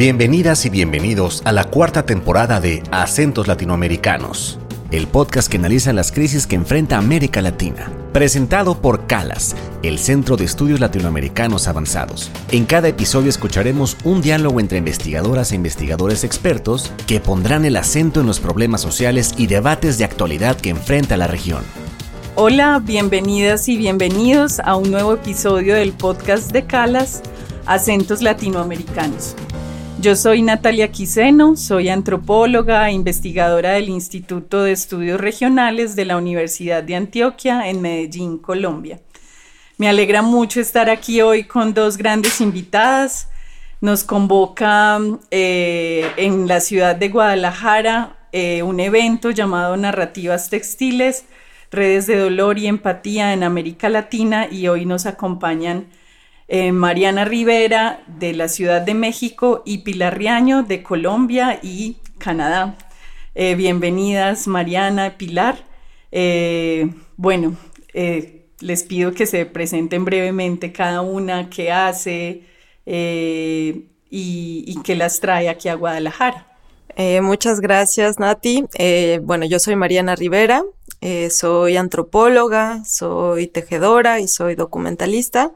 Bienvenidas y bienvenidos a la cuarta temporada de Acentos Latinoamericanos, el podcast que analiza las crisis que enfrenta América Latina. Presentado por CALAS, el Centro de Estudios Latinoamericanos Avanzados. En cada episodio escucharemos un diálogo entre investigadoras e investigadores expertos que pondrán el acento en los problemas sociales y debates de actualidad que enfrenta la región. Hola, bienvenidas y bienvenidos a un nuevo episodio del podcast de CALAS, Acentos Latinoamericanos. Yo soy Natalia Quiseno, soy antropóloga e investigadora del Instituto de Estudios Regionales de la Universidad de Antioquia en Medellín, Colombia. Me alegra mucho estar aquí hoy con dos grandes invitadas. Nos convoca eh, en la ciudad de Guadalajara eh, un evento llamado Narrativas Textiles, Redes de Dolor y Empatía en América Latina y hoy nos acompañan eh, Mariana Rivera de la Ciudad de México y Pilar Riaño de Colombia y Canadá. Eh, bienvenidas Mariana, Pilar. Eh, bueno, les pido que se presenten brevemente cada una, qué hace y, y qué las trae aquí a Guadalajara. muchas gracias, Nati. bueno, yo soy Mariana Rivera, soy antropóloga, soy tejedora y soy documentalista.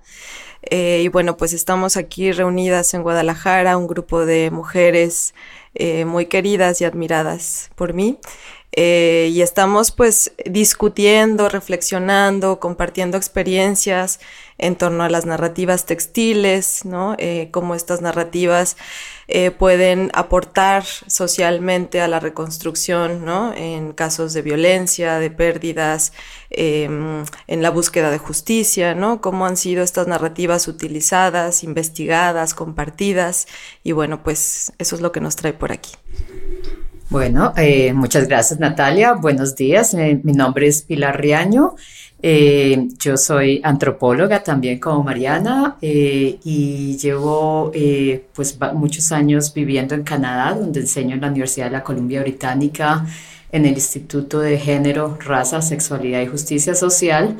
Eh, y bueno, pues estamos aquí reunidas en Guadalajara, un grupo de mujeres eh, muy queridas y admiradas por mí. Eh, y estamos pues discutiendo, reflexionando, compartiendo experiencias en torno a las narrativas textiles, ¿no? cómo estas narrativas eh, pueden aportar socialmente a la reconstrucción, ¿no? En casos de violencia, de pérdidas, em, en la búsqueda de justicia, ¿no? Cómo han sido estas narrativas utilizadas, investigadas, compartidas. Y bueno, pues eso es lo que nos trae por aquí. Bueno, eh, muchas gracias Natalia. Buenos días. Eh, mi nombre es Pilar Riaño. Eh, yo soy antropóloga también como Mariana eh, y llevo pues muchos años viviendo en Canadá, donde enseño en la Universidad de la Columbia Británica en el Instituto de Género, Raza, Sexualidad y Justicia Social.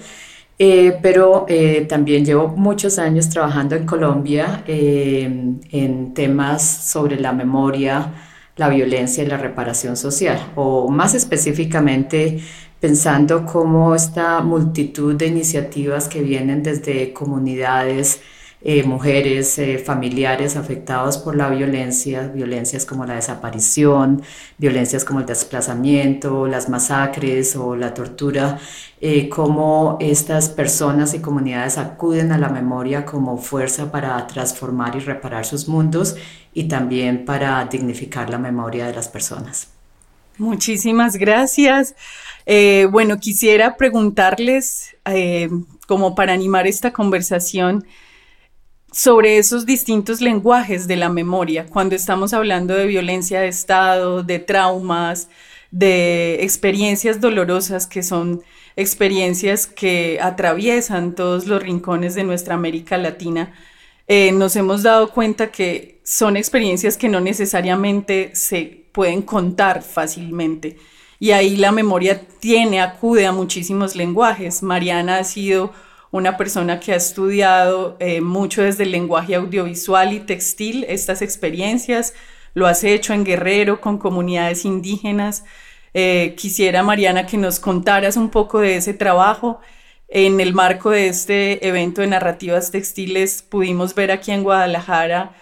pero también llevo muchos años trabajando en Colombia en temas sobre la memoria, la violencia y la reparación social, o más específicamente pensando cómo esta multitud de iniciativas que vienen desde comunidades, eh, mujeres, eh, familiares afectados por la violencia, violencias como la desaparición, violencias como el desplazamiento, las masacres o la tortura, eh, cómo estas personas y comunidades acuden a la memoria como fuerza para transformar y reparar sus mundos y también para dignificar la memoria de las personas. Muchísimas gracias. Eh, bueno, quisiera preguntarles, eh, como para animar esta conversación, sobre esos distintos lenguajes de la memoria, cuando estamos hablando de violencia de Estado, de traumas, de experiencias dolorosas que son experiencias que atraviesan todos los rincones de nuestra América Latina, eh, nos hemos dado cuenta que son experiencias que no necesariamente se pueden contar fácilmente y ahí la memoria tiene, acude a muchísimos lenguajes. Mariana ha sido una persona que ha estudiado eh, mucho desde el lenguaje audiovisual y textil estas experiencias. Lo has hecho en Guerrero con comunidades indígenas. Eh, quisiera, Mariana, que nos contaras un poco de ese trabajo. En el marco de este evento de narrativas textiles pudimos ver aquí en Guadalajara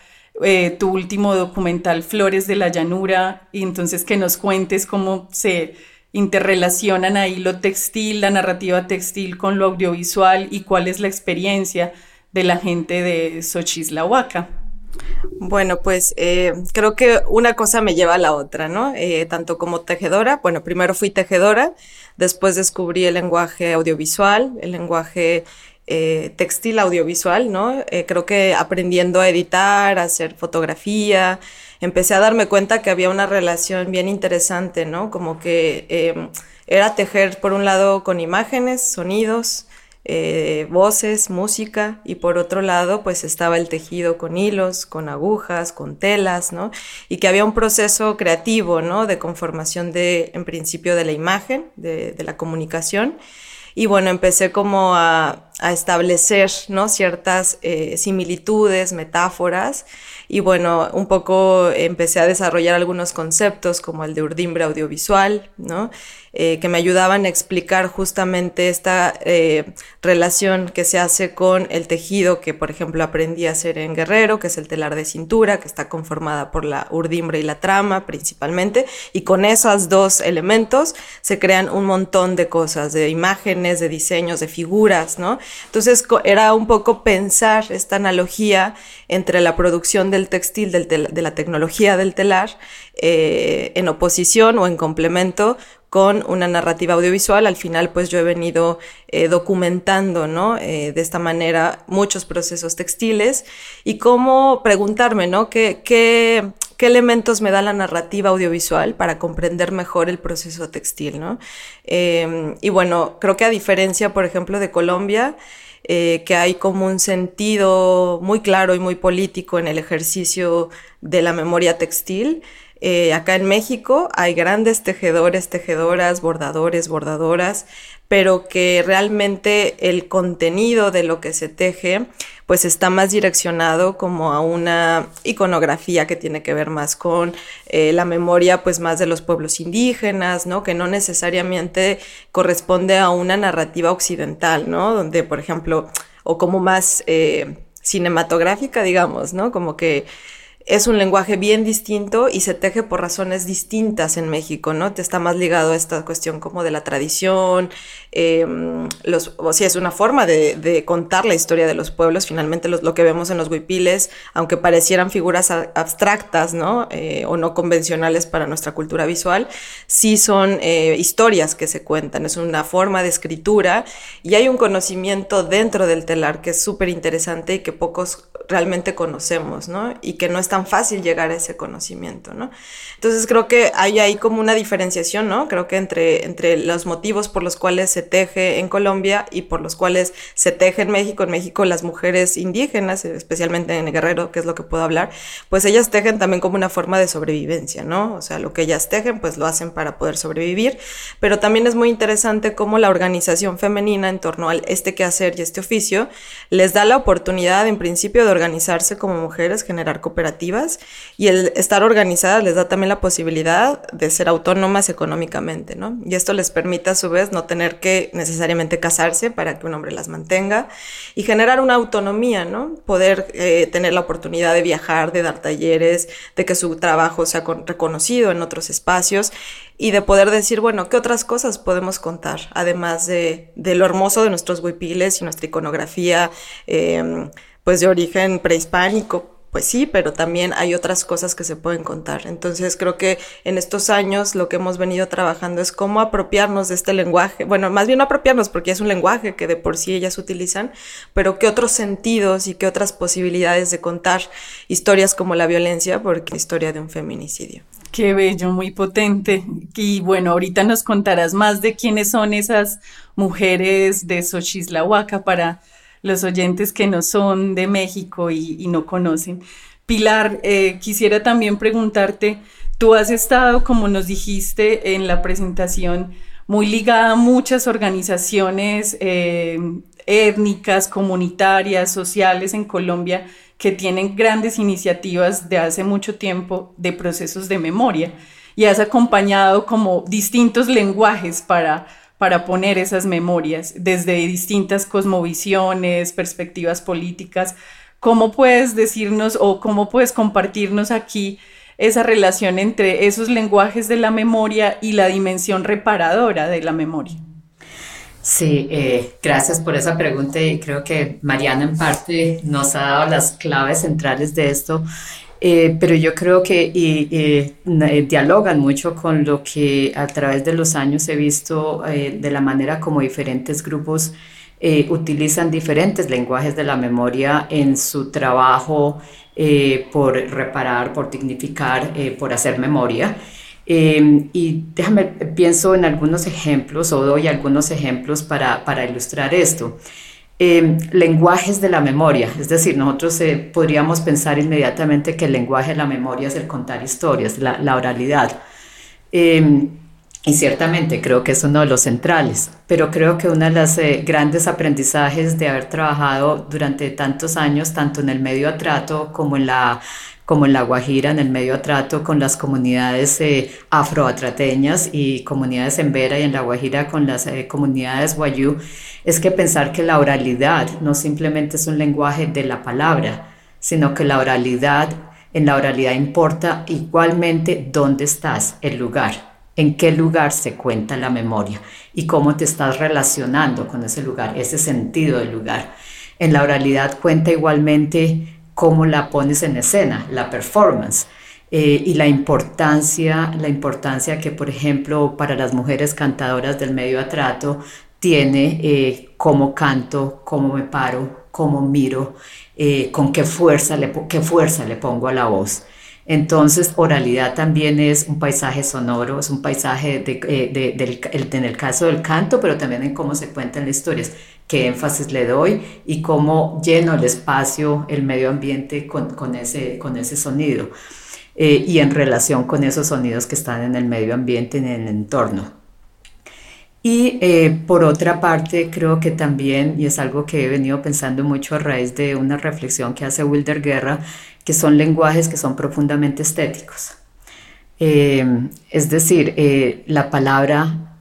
eh, tu último documental Flores de la Llanura, y entonces que nos cuentes cómo se interrelacionan ahí lo textil, la narrativa textil con lo audiovisual y cuál es la experiencia de la gente de Xochislahuaca. Bueno, pues eh, creo que una cosa me lleva a la otra, ¿no? Eh, tanto como tejedora, bueno, primero fui tejedora, después descubrí el lenguaje audiovisual, el lenguaje eh, textil audiovisual, ¿no? Creo que aprendiendo a editar, a hacer fotografía, empecé a darme cuenta que había una relación bien interesante, ¿no? Como que em, era tejer por un lado con imágenes, sonidos, eh, voces, música, y por otro lado, pues estaba el tejido con hilos, con agujas, con telas, ¿no? Y que había un proceso creativo, ¿no? De conformación de, en principio, de la imagen, de, de la comunicación. Y bueno, empecé como a, establecer ¿no? ciertas eh, similitudes, metáforas, y bueno, un poco empecé a desarrollar algunos conceptos como el de urdimbre audiovisual, ¿no? Eh, que me ayudaban a explicar justamente esta eh, relación que se hace con el tejido que, por ejemplo, aprendí a hacer en Guerrero, que es el telar de cintura, que está conformada por la urdimbre y la trama principalmente, y con esos dos elementos se crean un montón de cosas, de imágenes, de diseños, de figuras, ¿no? Entonces era un poco pensar esta analogía entre la producción del textil, de la tecnología del telar, eh, en oposición o en complemento con una narrativa audiovisual. Al final, pues yo he venido eh, documentando, ¿no? Eh, de esta manera muchos procesos textiles y cómo preguntarme, ¿no? ¿Qué, qué, elementos me da la narrativa audiovisual para comprender mejor el proceso textil, ¿no? Em, y bueno, creo que a diferencia, por ejemplo, de Colombia, eh, que hay como un sentido muy claro y muy político en el ejercicio de la memoria textil, eh, acá en México hay grandes tejedores, tejedoras, bordadores, bordadoras, pero que realmente el contenido de lo que se teje pues está más direccionado como a una iconografía que tiene que ver más con eh, la memoria pues más de los pueblos indígenas, ¿no? Que no necesariamente corresponde a una narrativa occidental, ¿no? Donde, por ejemplo, o como más eh, cinematográfica, digamos, ¿no? Como que es un lenguaje bien distinto y se teje por razones distintas en México, ¿no? Te está más ligado a esta cuestión como de la tradición, em, los, o sea, es una forma de, contar la historia de los pueblos, finalmente lo que vemos en los huipiles, aunque parecieran figuras abstractas, ¿no? Eh, o no convencionales para nuestra cultura visual, sí son eh, historias que se cuentan, es una forma de escritura y hay un conocimiento dentro del telar que es súper interesante y que pocos realmente conocemos, ¿no? Y que no es tan fácil llegar a ese conocimiento, ¿no? Entonces creo que hay ahí como una diferenciación, ¿no? Creo que entre, entre los motivos por los cuales se teje en Colombia y por los cuales se teje en México, en México las mujeres indígenas, especialmente en Guerrero, que es lo que puedo hablar, pues ellas tejen también como una forma de sobrevivencia, ¿no? O sea, lo que ellas tejen, pues lo hacen para poder sobrevivir, pero también es muy interesante cómo la organización femenina en torno a este quehacer y este oficio les da la oportunidad en principio de organizarse como mujeres, generar cooperativas y el estar organizadas les da también la posibilidad de ser autónomas económicamente, ¿no? Y esto les permite a su vez no tener que necesariamente casarse para que un hombre las mantenga y generar una autonomía, ¿no? Poder eh, tener la oportunidad de viajar, de dar talleres, de que su trabajo sea reconocido en otros espacios y de poder decir, bueno, ¿qué otras cosas podemos contar? Además de, de lo hermoso de nuestros huipiles y nuestra iconografía, eh, pues de origen prehispánico, pues sí, pero también hay otras cosas que se pueden contar. Entonces creo que en estos años lo que hemos venido trabajando es cómo apropiarnos de este lenguaje, bueno, más bien apropiarnos porque es un lenguaje que de por sí ellas utilizan, pero qué otros sentidos y qué otras posibilidades de contar historias como la violencia, porque historia de un feminicidio. Qué bello, muy potente. Y bueno, ahorita nos contarás más de quiénes son esas mujeres de Xochislahuaca para los oyentes que no son de México y, no conocen. Pilar, eh, quisiera también preguntarte, tú has estado, como nos dijiste en la presentación, muy ligada a muchas organizaciones eh, étnicas, comunitarias, sociales en Colombia que tienen grandes iniciativas de hace mucho tiempo de procesos de memoria y has acompañado como distintos lenguajes para para poner esas memorias desde distintas cosmovisiones, perspectivas políticas. ¿Cómo puedes decirnos o cómo puedes compartirnos aquí esa relación entre esos lenguajes de la memoria y la dimensión reparadora de la memoria? Sí, eh, gracias por esa pregunta y creo que Mariana en parte nos ha dado las claves centrales de esto. Eh, pero yo creo que eh, dialogan mucho con lo que a través de los años he visto eh, de la manera como diferentes grupos utilizan diferentes lenguajes de la memoria en su trabajo por reparar, por dignificar, por hacer memoria. y déjame, pienso en algunos ejemplos o doy algunos ejemplos para ilustrar esto. Em, lenguajes de la memoria, es decir, nosotros eh, podríamos pensar inmediatamente que el lenguaje de la memoria es el contar historias, la, oralidad. Em, y ciertamente creo que es uno de los centrales, pero creo que uno de los eh, grandes aprendizajes de haber trabajado durante tantos años, tanto en el medio a trato como en la como en La Guajira, en el medio trato con las comunidades eh, afroatrateñas y comunidades en Vera y en La Guajira con las eh, comunidades guayú, es que pensar que la oralidad no simplemente es un lenguaje de la palabra, sino que la oralidad, en la oralidad importa igualmente dónde estás, el lugar, en qué lugar se cuenta la memoria y cómo te estás relacionando con ese lugar, ese sentido del lugar. En la oralidad cuenta igualmente cómo la pones en escena, la performance. Eh, y la importancia, la importancia que, por ejemplo, para las mujeres cantadoras del medio atrato tiene eh, cómo canto, cómo me paro, cómo miro, eh, con qué fuerza, le, qué fuerza le pongo a la voz. Entonces, oralidad también es un paisaje sonoro, es un paisaje de, eh, en el caso del canto, pero también en cómo se cuentan las historias, qué énfasis le doy y cómo lleno el espacio, el medio ambiente con, ese, con ese sonido y en relación con esos sonidos que están en el medio ambiente, en el entorno. Y eh, por otra parte, creo que también, y es algo que he venido pensando mucho a raíz de una reflexión que hace Wilder Guerra, que son lenguajes que son profundamente estéticos. Eh, es decir, eh, la palabra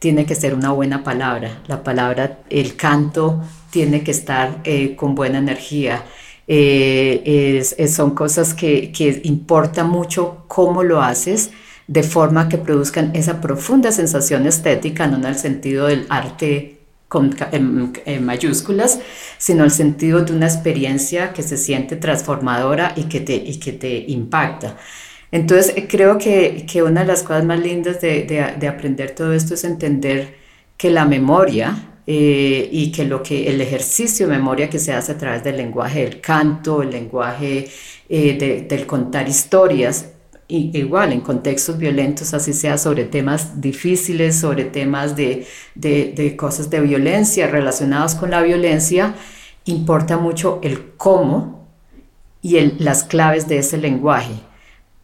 tiene que ser una buena palabra, la palabra, el canto tiene que estar con buena energía. son cosas que, que importa mucho cómo lo haces de forma que produzcan esa profunda sensación estética, no en el sentido del arte con en, mayúsculas, sino el sentido de una experiencia que se siente transformadora y que te, y que te impacta. Entonces, creo que, que una de las cosas más lindas de, de, aprender todo esto es entender que la memoria eh, y que lo que el ejercicio de memoria que se hace a través del lenguaje del canto, el lenguaje eh, del contar historias, igual en contextos violentos, así sea sobre temas difíciles, sobre temas de, de, cosas de violencia relacionados con la violencia, importa mucho el cómo y el, las claves de ese lenguaje,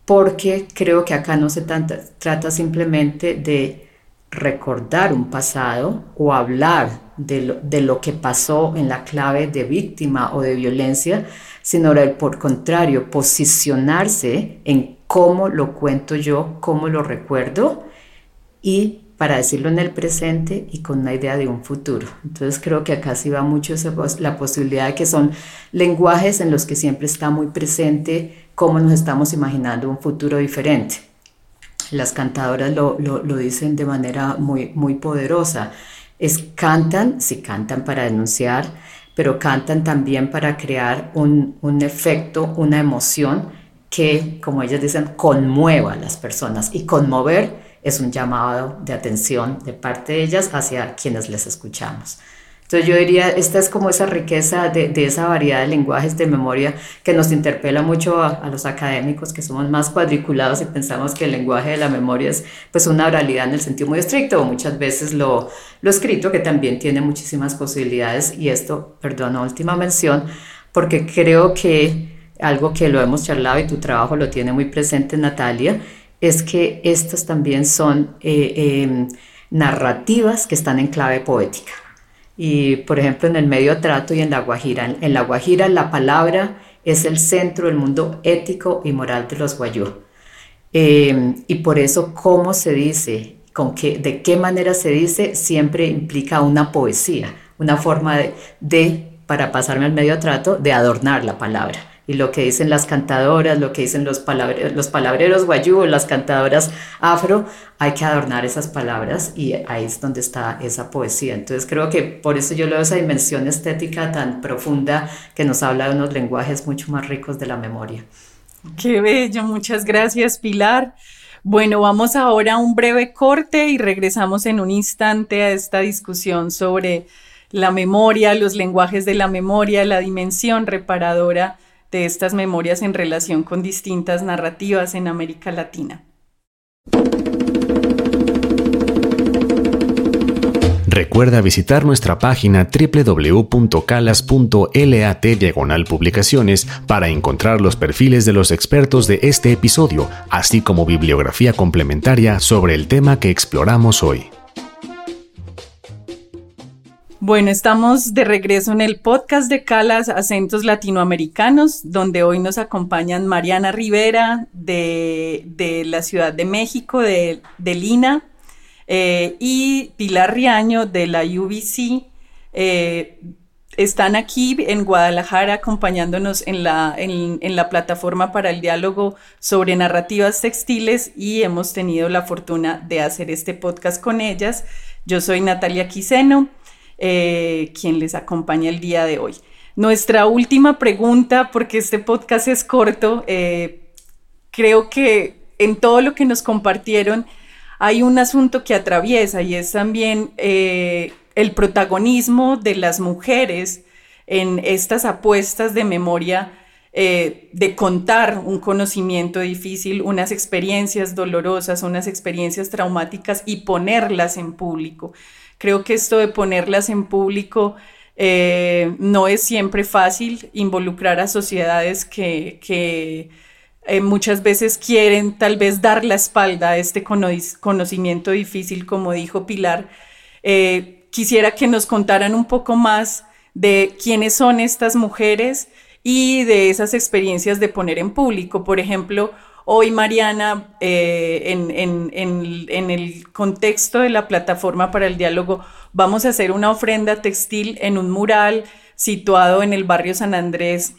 porque creo que acá no se trata simplemente de recordar un pasado o hablar de lo, de lo, que pasó en la clave de víctima o de violencia, sino por contrario, posicionarse en cómo lo cuento yo, cómo lo recuerdo y para decirlo en el presente y con una idea de un futuro. Entonces creo que acá sí va mucho la posibilidad de que son lenguajes en los que siempre está muy presente cómo nos estamos imaginando un futuro diferente. Las cantadoras lo, dicen de manera muy, muy poderosa. Es cantan, sí cantan para denunciar, pero cantan también para crear un, un efecto, una emoción que, como ellas dicen, conmueva a las personas. Y conmover es un llamado de atención de parte de ellas hacia quienes les escuchamos. Entonces yo diría, esta es como esa riqueza de, de esa variedad de lenguajes de memoria que nos interpela mucho a, los académicos que somos más cuadriculados y pensamos que el lenguaje de la memoria es pues una oralidad en el sentido muy estricto o muchas veces lo, lo escrito que también tiene muchísimas posibilidades y esto, perdón, última mención, porque creo que algo que lo hemos charlado y tu trabajo lo tiene muy presente, Natalia, es que estas también son eh, em, narrativas que están en clave poética. Y por ejemplo, en el medio trato y en la Guajira. En la Guajira la palabra es el centro del mundo ético y moral de los guayú. Em, y por eso cómo se dice, con qué, de qué manera se dice, siempre implica una poesía, una forma de, de para pasarme al medio trato, de adornar la palabra y lo que dicen las cantadoras, lo que dicen los, palabreros, los palabreros guayú, las cantadoras afro, hay que adornar esas palabras y ahí es donde está esa poesía. Entonces creo que por eso yo le doy esa dimensión estética tan profunda que nos habla de unos lenguajes mucho más ricos de la memoria. Qué bello, muchas gracias Pilar. Bueno, vamos ahora a un breve corte y regresamos en un instante a esta discusión sobre la memoria, los lenguajes de la memoria, la dimensión reparadora de estas memorias en relación con distintas narrativas en América Latina. Recuerda visitar nuestra página www.calas.lat diagonal publicaciones para encontrar los perfiles de los expertos de este episodio, así como bibliografía complementaria sobre el tema que exploramos hoy. Bueno, estamos de regreso en el podcast de Calas Acentos Latinoamericanos, donde hoy nos acompañan Mariana Rivera de, la Ciudad de México, de, de Lina, eh, y Pilar Riaño de la UBC. Eh, están aquí en Guadalajara acompañándonos en la, en, la plataforma para el diálogo sobre narrativas textiles y hemos tenido la fortuna de hacer este podcast con ellas. Yo soy Natalia Quiseno. Eh, quien les acompaña el día de hoy. Nuestra última pregunta, porque este podcast es corto, eh, creo que en todo lo que nos compartieron hay un asunto que atraviesa y es también eh, el protagonismo de las mujeres en estas apuestas de memoria de contar un conocimiento difícil, unas experiencias dolorosas, unas experiencias traumáticas y ponerlas en público. Creo que esto de ponerlas en público eh, no es siempre fácil, involucrar a sociedades que, eh, muchas veces quieren tal vez dar la espalda a este conocimiento difícil, como dijo Pilar. Eh, quisiera que nos contaran un poco más de quiénes son estas mujeres y de esas experiencias de poner en público. Por ejemplo, Hoy, Mariana, eh, en, el contexto de la plataforma para el diálogo, vamos a hacer una ofrenda textil en un mural situado en el barrio San Andrés,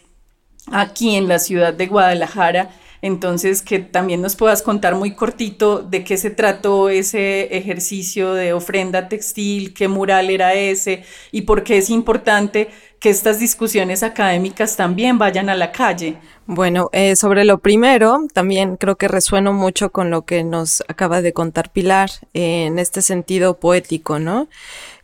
aquí en la ciudad de Guadalajara. Entonces, que también nos puedas contar muy cortito de qué se trató ese ejercicio de ofrenda textil, qué mural era ese y por qué es importante que estas discusiones académicas también vayan a la calle. Bueno, eh, sobre lo primero, también creo que resueno mucho con lo que nos acaba de contar Pilar eh, en este sentido poético, ¿no?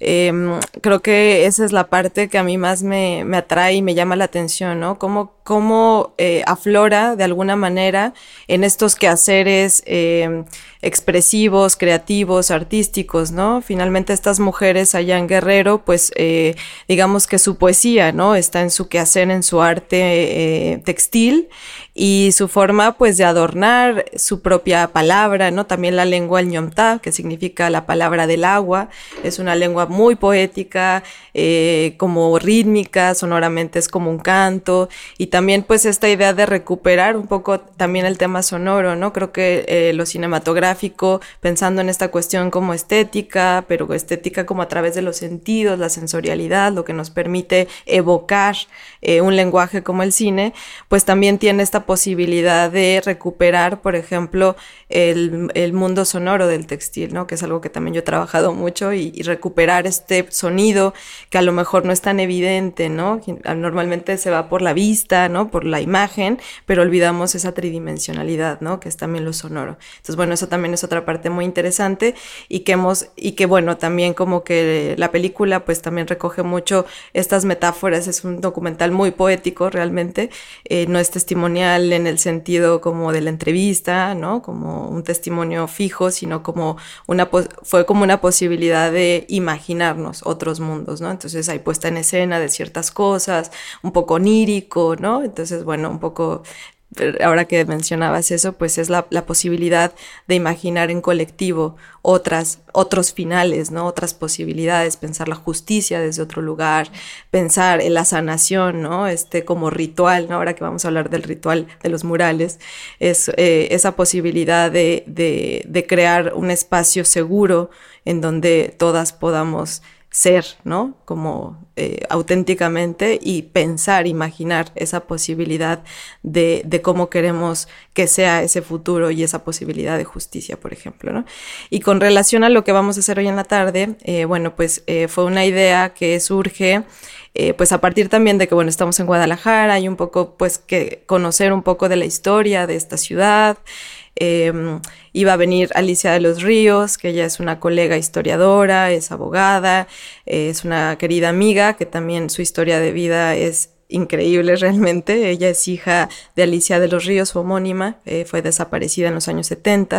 Em, creo que esa es la parte que a mí más me, me atrae y me llama la atención, ¿no? Cómo, cómo eh, aflora de alguna manera en estos quehaceres em, expresivos, creativos, artísticos, ¿no? Finalmente estas mujeres allá en Guerrero, pues digamos que su poesía, ¿no? Está en su quehacer, en su arte textil y su forma pues de adornar su propia palabra, ¿no? También la lengua ñomta, que significa la palabra del agua, es una lengua muy poética, eh, como rítmica, sonoramente es como un canto y también pues esta idea de recuperar un poco también el tema sonoro, ¿no? Creo que eh, lo cinematográfico, pensando en esta cuestión como estética, pero estética como a través de los sentidos, la sensorialidad, lo que nos permite evocar eh, un lenguaje como el cine, pues también tiene esta posibilidad de recuperar, por ejemplo, el, mundo sonoro del textil, ¿no? Que es algo que también yo he trabajado mucho y, recuperar este sonido que a lo mejor no es tan evidente, ¿no? Normalmente se va por la vista, ¿no? Por la imagen, pero olvidamos esa tridimensionalidad, ¿no? Que es también lo sonoro. Entonces, bueno, eso también es otra parte muy interesante y que hemos, y que bueno, también como que la película pues también recoge mucho estas metáforas, es un documental muy poético realmente, eh, no es testimonial en el sentido como de la entrevista, ¿no? Como un testimonio fijo, sino como una, fue como una posibilidad de imaginarnos otros mundos, ¿no? Entonces hay puesta en escena de ciertas cosas, un poco onírico, ¿no? Entonces, bueno, un poco ahora que mencionabas eso, pues es la, posibilidad de imaginar en colectivo otras, otros finales, ¿no? Otras posibilidades, pensar la justicia desde otro lugar, pensar en la sanación, ¿no? Este como ritual. Ahora que vamos a hablar del ritual de los murales, es eh, esa posibilidad de, de crear un espacio seguro en donde todas podamos ser, ¿no? Como eh, auténticamente y pensar, imaginar esa posibilidad de, cómo queremos que sea ese futuro y esa posibilidad de justicia, por ejemplo, ¿no? Y con relación a lo que vamos a hacer hoy en la tarde, eh, bueno, pues eh, fue una idea que surge pues a partir también de que, bueno, estamos en Guadalajara y un poco, pues, que conocer un poco de la historia de esta ciudad, Em, iba a venir Alicia de los Ríos, que ella es una colega historiadora, es abogada, es una querida amiga, que también su historia de vida es increíble realmente. Ella es hija de Alicia de los Ríos, su homónima, eh, fue desaparecida en los años 70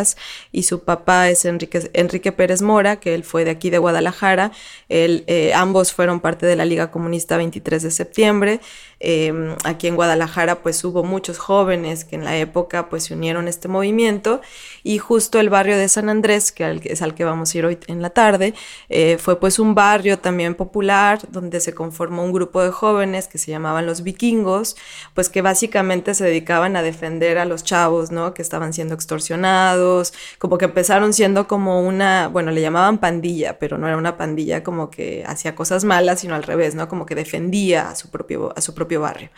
y su papá es Enrique, Enrique Pérez Mora, que él fue de aquí de Guadalajara. Él, eh, ambos fueron parte de la Liga Comunista 23 de septiembre. Em, aquí en Guadalajara pues hubo muchos jóvenes que en la época pues se unieron a este movimiento y justo el barrio de San Andrés, que es al que vamos a ir hoy en la tarde, eh, fue pues un barrio también popular donde se conformó un grupo de jóvenes que se llamaban los vikingos, pues que básicamente se dedicaban a defender a los chavos, ¿no? Que estaban siendo extorsionados, como que empezaron siendo como una, bueno, le llamaban pandilla, pero no era una pandilla como que hacía cosas malas, sino al revés, ¿no? Como que defendía a su propio, a su propio barrio.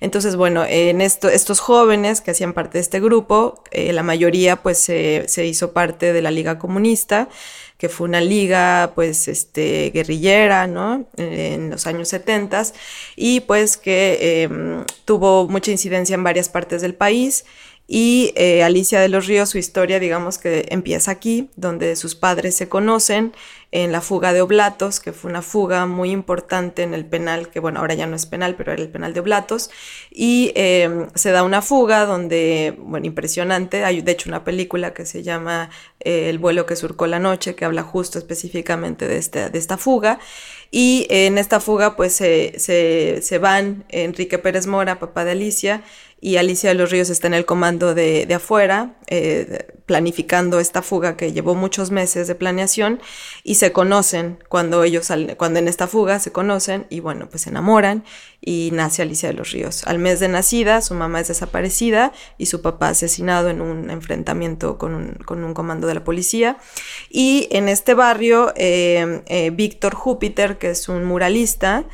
Entonces, bueno, en esto, estos jóvenes que hacían parte de este grupo, eh, la mayoría pues se, hizo parte de la Liga Comunista, que fue una liga pues este, guerrillera, ¿no? En los años 70 y pues que em, tuvo mucha incidencia en varias partes del país y eh, Alicia de los Ríos, su historia, digamos que empieza aquí, donde sus padres se conocen en la fuga de Oblatos, que fue una fuga muy importante en el penal, que bueno, ahora ya no es penal, pero era el penal de Oblatos, y em, se da una fuga donde, bueno, impresionante, hay de hecho una película que se llama eh, El vuelo que surcó la noche, que habla justo específicamente de, este, de esta fuga, y en esta fuga pues se, se, se van Enrique Pérez Mora, papá de Alicia, y Alicia de los Ríos está en el comando de, afuera, eh, planificando esta fuga que llevó muchos meses de planeación y se conocen cuando ellos, cuando en esta fuga se conocen y bueno, pues se enamoran y nace Alicia de los Ríos. Al mes de nacida, su mamá es desaparecida y su papá asesinado en un enfrentamiento con un, comando de la policía. Y en este barrio, eh, eh, Víctor Júpiter, que es un muralista,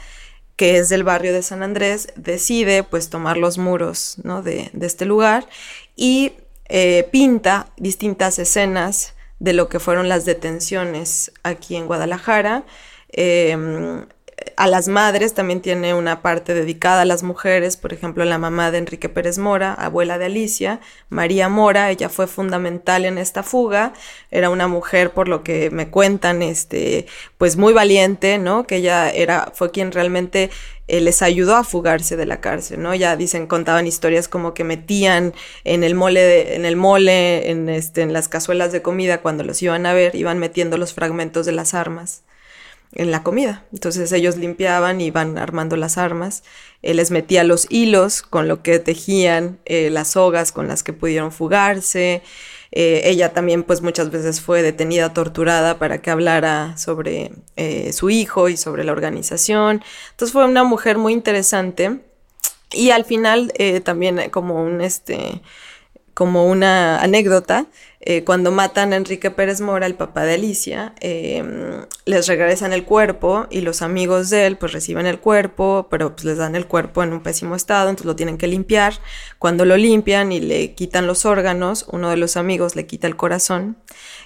que es del barrio de San Andrés, decide pues tomar los muros ¿no? de, este lugar y eh, pinta distintas escenas de lo que fueron las detenciones aquí en Guadalajara. Em, a las madres también tiene una parte dedicada a las mujeres, por ejemplo, la mamá de Enrique Pérez Mora, abuela de Alicia, María Mora, ella fue fundamental en esta fuga, era una mujer, por lo que me cuentan, este, pues muy valiente, ¿no? Que ella era, fue quien realmente eh, les ayudó a fugarse de la cárcel, ¿no? Ya dicen, contaban historias como que metían en el mole, en el mole, en, este, en las cazuelas de comida, cuando los iban a ver, iban metiendo los fragmentos de las armas en la comida. Entonces ellos limpiaban y iban armando las armas. Él les metía los hilos con lo que tejían, eh, las sogas con las que pudieron fugarse. Eh, ella también pues muchas veces fue detenida, torturada para que hablara sobre eh, su hijo y sobre la organización. Entonces fue una mujer muy interesante. Y al final también como un este como una anécdota, eh, cuando matan a Enrique Pérez Mora, el papá de Alicia, em, les regresan el cuerpo y los amigos de él pues reciben el cuerpo, pero pues les dan el cuerpo en un pésimo estado, entonces lo tienen que limpiar. Cuando lo limpian y le quitan los órganos, uno de los amigos le quita el corazón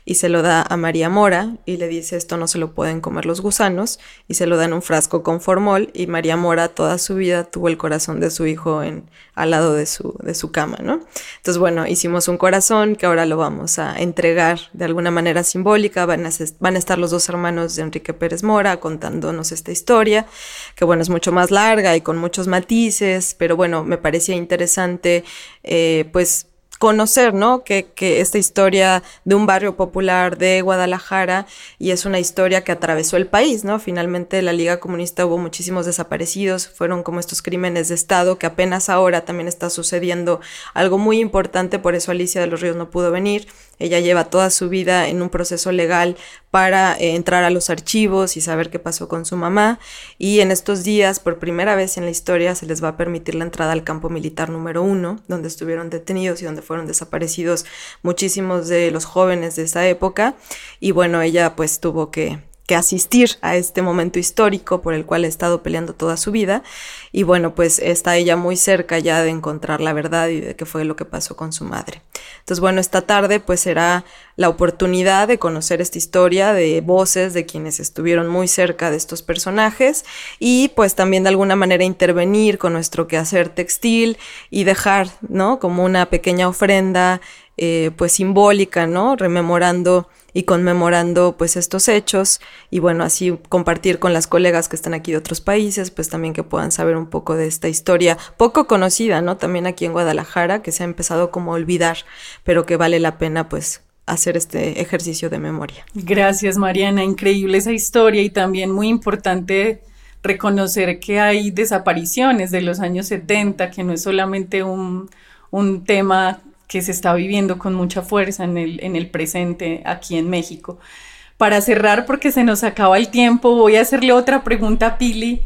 y se lo da a María Mora y le dice esto no se lo pueden comer los gusanos y se lo da en un frasco con formol y María Mora toda su vida tuvo el corazón de su hijo en, al lado de su, de su cama, ¿no? Entonces bueno, hicimos un corazón que ahora lo vamos a entregar de alguna manera simbólica, van a, van a estar los dos hermanos de Enrique Pérez Mora contándonos esta historia, que bueno, es mucho más larga y con muchos matices, pero bueno, me parecía interesante eh, pues conocer, ¿no? Que, que, esta historia de un barrio popular de Guadalajara y es una historia que atravesó el país, ¿no? Finalmente la Liga Comunista hubo muchísimos desaparecidos, fueron como estos crímenes de Estado que apenas ahora también está sucediendo algo muy importante, por eso Alicia de los Ríos no pudo venir. Ella lleva toda su vida en un proceso legal para eh, entrar a los archivos y saber qué pasó con su mamá. Y en estos días, por primera vez en la historia, se les va a permitir la entrada al campo militar número uno, donde estuvieron detenidos y donde fueron desaparecidos muchísimos de los jóvenes de esa época. Y bueno, ella pues tuvo que que asistir a este momento histórico por el cual ha estado peleando toda su vida. Y bueno, pues está ella muy cerca ya de encontrar la verdad y de qué fue lo que pasó con su madre. Entonces, bueno, esta tarde pues será la oportunidad de conocer esta historia de voces de quienes estuvieron muy cerca de estos personajes y pues también de alguna manera intervenir con nuestro quehacer textil y dejar, ¿no? Como una pequeña ofrenda eh, pues simbólica, ¿no? Rememorando y conmemorando pues estos hechos y bueno, así compartir con las colegas que están aquí de otros países, pues también que puedan saber un poco de esta historia poco conocida, ¿no? También aquí en Guadalajara, que se ha empezado como a olvidar, pero que vale la pena pues hacer este ejercicio de memoria. Gracias, Mariana. Increíble esa historia y también muy importante reconocer que hay desapariciones de los años 70, que no es solamente un, un tema que se está viviendo con mucha fuerza en el, en el presente aquí en México. Para cerrar, porque se nos acaba el tiempo, voy a hacerle otra pregunta a Pili.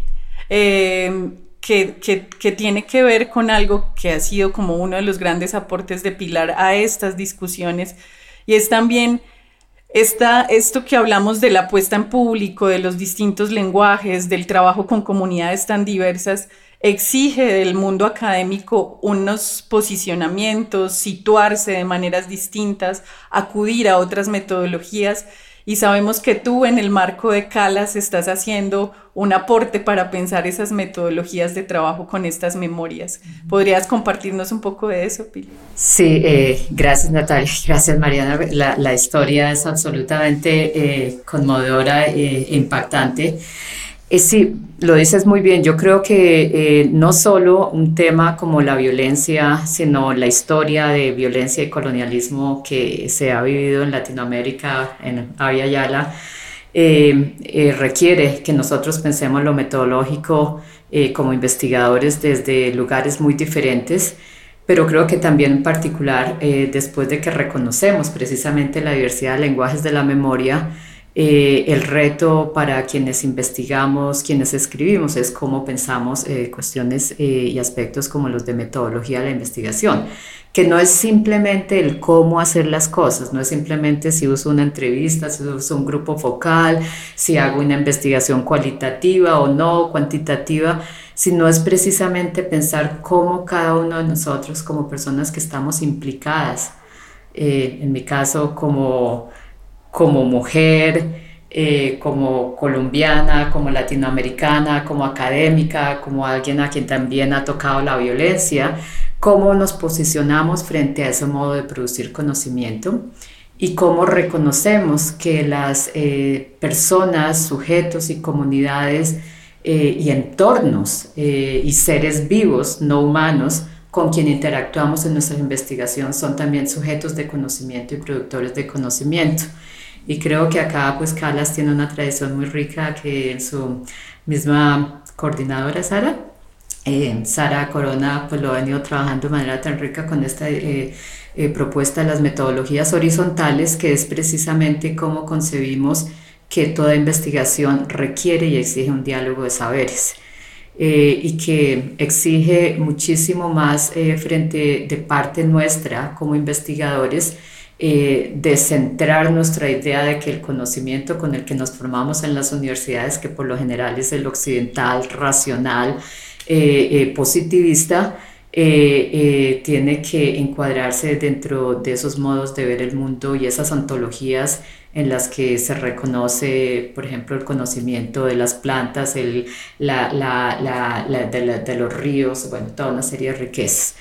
Eh, que, que, tiene que ver con algo que ha sido como uno de los grandes aportes de Pilar a estas discusiones y es también esta, esto que hablamos de la puesta en público, de los distintos lenguajes, del trabajo con comunidades tan diversas, exige del mundo académico unos posicionamientos, situarse de maneras distintas, acudir a otras metodologías y sabemos que tú en el marco de Calas estás haciendo un aporte para pensar esas metodologías de trabajo con estas memorias. ¿Podrías compartirnos un poco de eso, Pili? Sí, eh, gracias Natalia, gracias Mariana. La, historia es absolutamente eh, conmovedora e impactante. Eh, sí, lo dices muy bien. Yo creo que eh, no solo un tema como la violencia, sino la historia de violencia y colonialismo que se ha vivido en Latinoamérica, en Avia Yala, eh, requiere que nosotros pensemos lo metodológico como investigadores desde lugares muy diferentes pero creo que también en particular, después de que reconocemos precisamente la diversidad de lenguajes de la memoria, eh, el reto para quienes investigamos, quienes escribimos, es cómo pensamos eh, cuestiones eh, y aspectos como los de metodología de la investigación, que no es simplemente el cómo hacer las cosas, no es simplemente si uso una entrevista, si uso un grupo focal, si hago una investigación cualitativa o no, cuantitativa, sino es precisamente pensar cómo cada uno de nosotros como personas que estamos implicadas, en mi caso como como mujer, eh, como colombiana, como latinoamericana, como académica, como alguien a quien también ha tocado la violencia, cómo nos posicionamos frente a ese modo de producir conocimiento y cómo reconocemos que las eh, personas, sujetos y comunidades eh, y entornos y seres vivos, no humanos, con quien interactuamos en nuestra investigación son también sujetos de conocimiento y productores de conocimiento. Y creo que acá pues Calas tiene una tradición muy rica que su misma coordinadora Sara, eh, Sara Corona pues lo ha venido trabajando de manera tan rica con esta eh, eh, propuesta de las metodologías horizontales que es precisamente cómo concebimos que toda investigación requiere y exige un diálogo de saberes. y que exige muchísimo más frente de parte nuestra como investigadores eh, de centrar nuestra idea de que el conocimiento con el que nos formamos en las universidades, que por lo general es el occidental, racional, eh, eh, positivista, tiene que encuadrarse dentro de esos modos de ver el mundo y esas antologías en las que se reconoce, por ejemplo, el conocimiento de las plantas, el, de, de, los ríos, bueno, toda una serie de riquezas.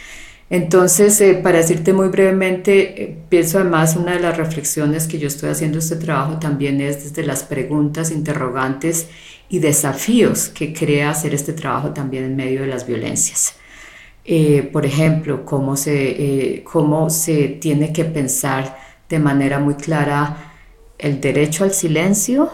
Entonces, eh, para decirte muy brevemente, eh, pienso además una de las reflexiones que yo estoy haciendo este trabajo también es desde las preguntas, interrogantes y desafíos que crea hacer este trabajo también en medio de las violencias. Eh, por ejemplo, cómo se, cómo se tiene que pensar de manera muy clara el derecho al silencio,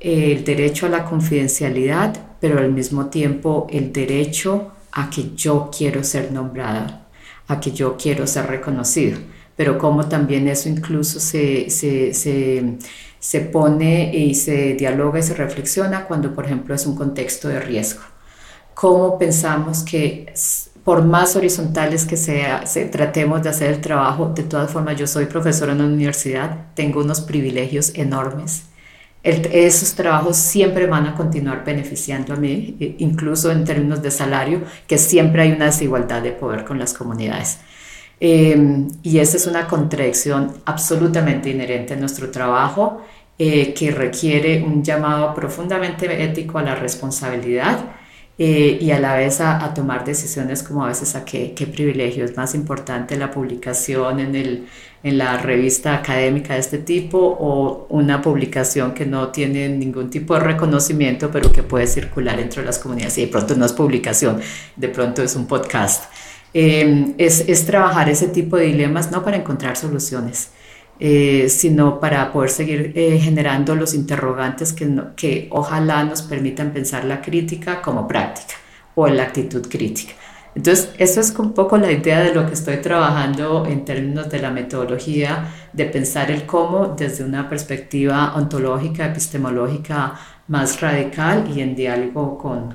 el derecho a la confidencialidad, pero al mismo tiempo el derecho a que yo quiero ser nombrada, a que yo quiero ser reconocido, pero como también eso incluso se, se, se, se pone y se dialoga y se reflexiona cuando, por ejemplo, es un contexto de riesgo. ¿Cómo pensamos que por más horizontales que sea, se, tratemos de hacer el trabajo, de todas formas yo soy profesora en una universidad, tengo unos privilegios enormes esos trabajos siempre van a continuar beneficiando a mí, incluso en términos de salario, que siempre hay una desigualdad de poder con las comunidades. Em, y esa es una contradicción absolutamente inherente a nuestro trabajo eh, que requiere un llamado profundamente ético a la responsabilidad eh, y a la vez a, tomar decisiones como a veces a qué, qué, privilegio es más importante la publicación en, el, en la revista académica de este tipo o una publicación que no tiene ningún tipo de reconocimiento pero que puede circular entre las comunidades y de pronto no es publicación, de pronto es un podcast. Eh, es, es trabajar ese tipo de dilemas no para encontrar soluciones, eh, sino para poder seguir eh, generando los interrogantes que, que ojalá nos permitan pensar la crítica como práctica o la actitud crítica. Entonces, eso es un poco la idea de lo que estoy trabajando en términos de la metodología, de pensar el cómo desde una perspectiva ontológica, epistemológica más radical y en diálogo con,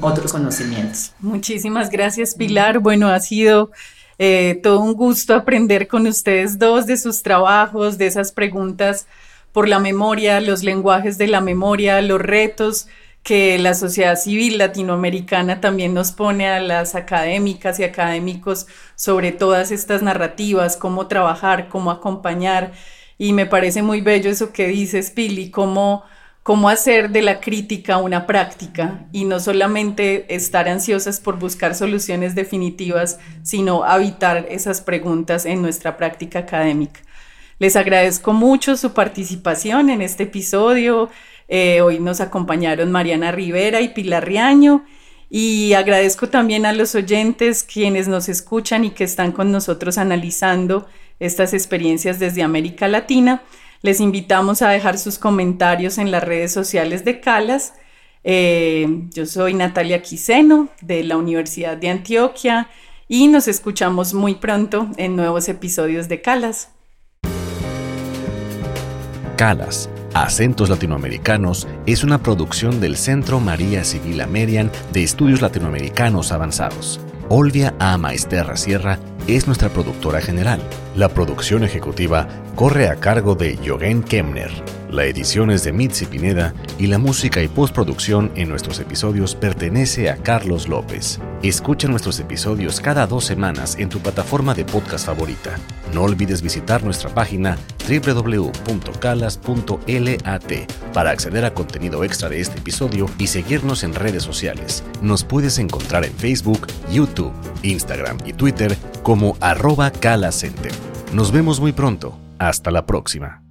otros conocimientos. Muchísimas gracias, Pilar. Bueno, ha sido eh, todo un gusto aprender con ustedes dos de sus trabajos, de esas preguntas por la memoria, los lenguajes de la memoria, los retos que la sociedad civil latinoamericana también nos pone a las académicas y académicos sobre todas estas narrativas, cómo trabajar, cómo acompañar. Y me parece muy bello eso que dices, Pili, cómo cómo hacer de la crítica una práctica y no solamente estar ansiosas por buscar soluciones definitivas, sino habitar esas preguntas en nuestra práctica académica. Les agradezco mucho su participación en este episodio. Eh, hoy nos acompañaron Mariana Rivera y Pilar Riaño. Y agradezco también a los oyentes quienes nos escuchan y que están con nosotros analizando estas experiencias desde América Latina. Les invitamos a dejar sus comentarios en las redes sociales de Calas. Eh, yo soy Natalia Quiseno de la Universidad de Antioquia y nos escuchamos muy pronto en nuevos episodios de Calas. Calas, Acentos Latinoamericanos, es una producción del Centro María Civil Amerian de Estudios Latinoamericanos Avanzados. Olvia A. Maesterra Sierra es nuestra productora general. La producción ejecutiva corre a cargo de Jogen Kemner. La edición es de Mitzi Pineda y la música y postproducción en nuestros episodios pertenece a Carlos López. Escucha nuestros episodios cada dos semanas en tu plataforma de podcast favorita. No olvides visitar nuestra página www.calas.lat para acceder a contenido extra de este episodio y seguirnos en redes sociales. Nos puedes encontrar en Facebook, YouTube, Instagram y Twitter como arroba calacenter. Nos vemos muy pronto. Hasta la próxima.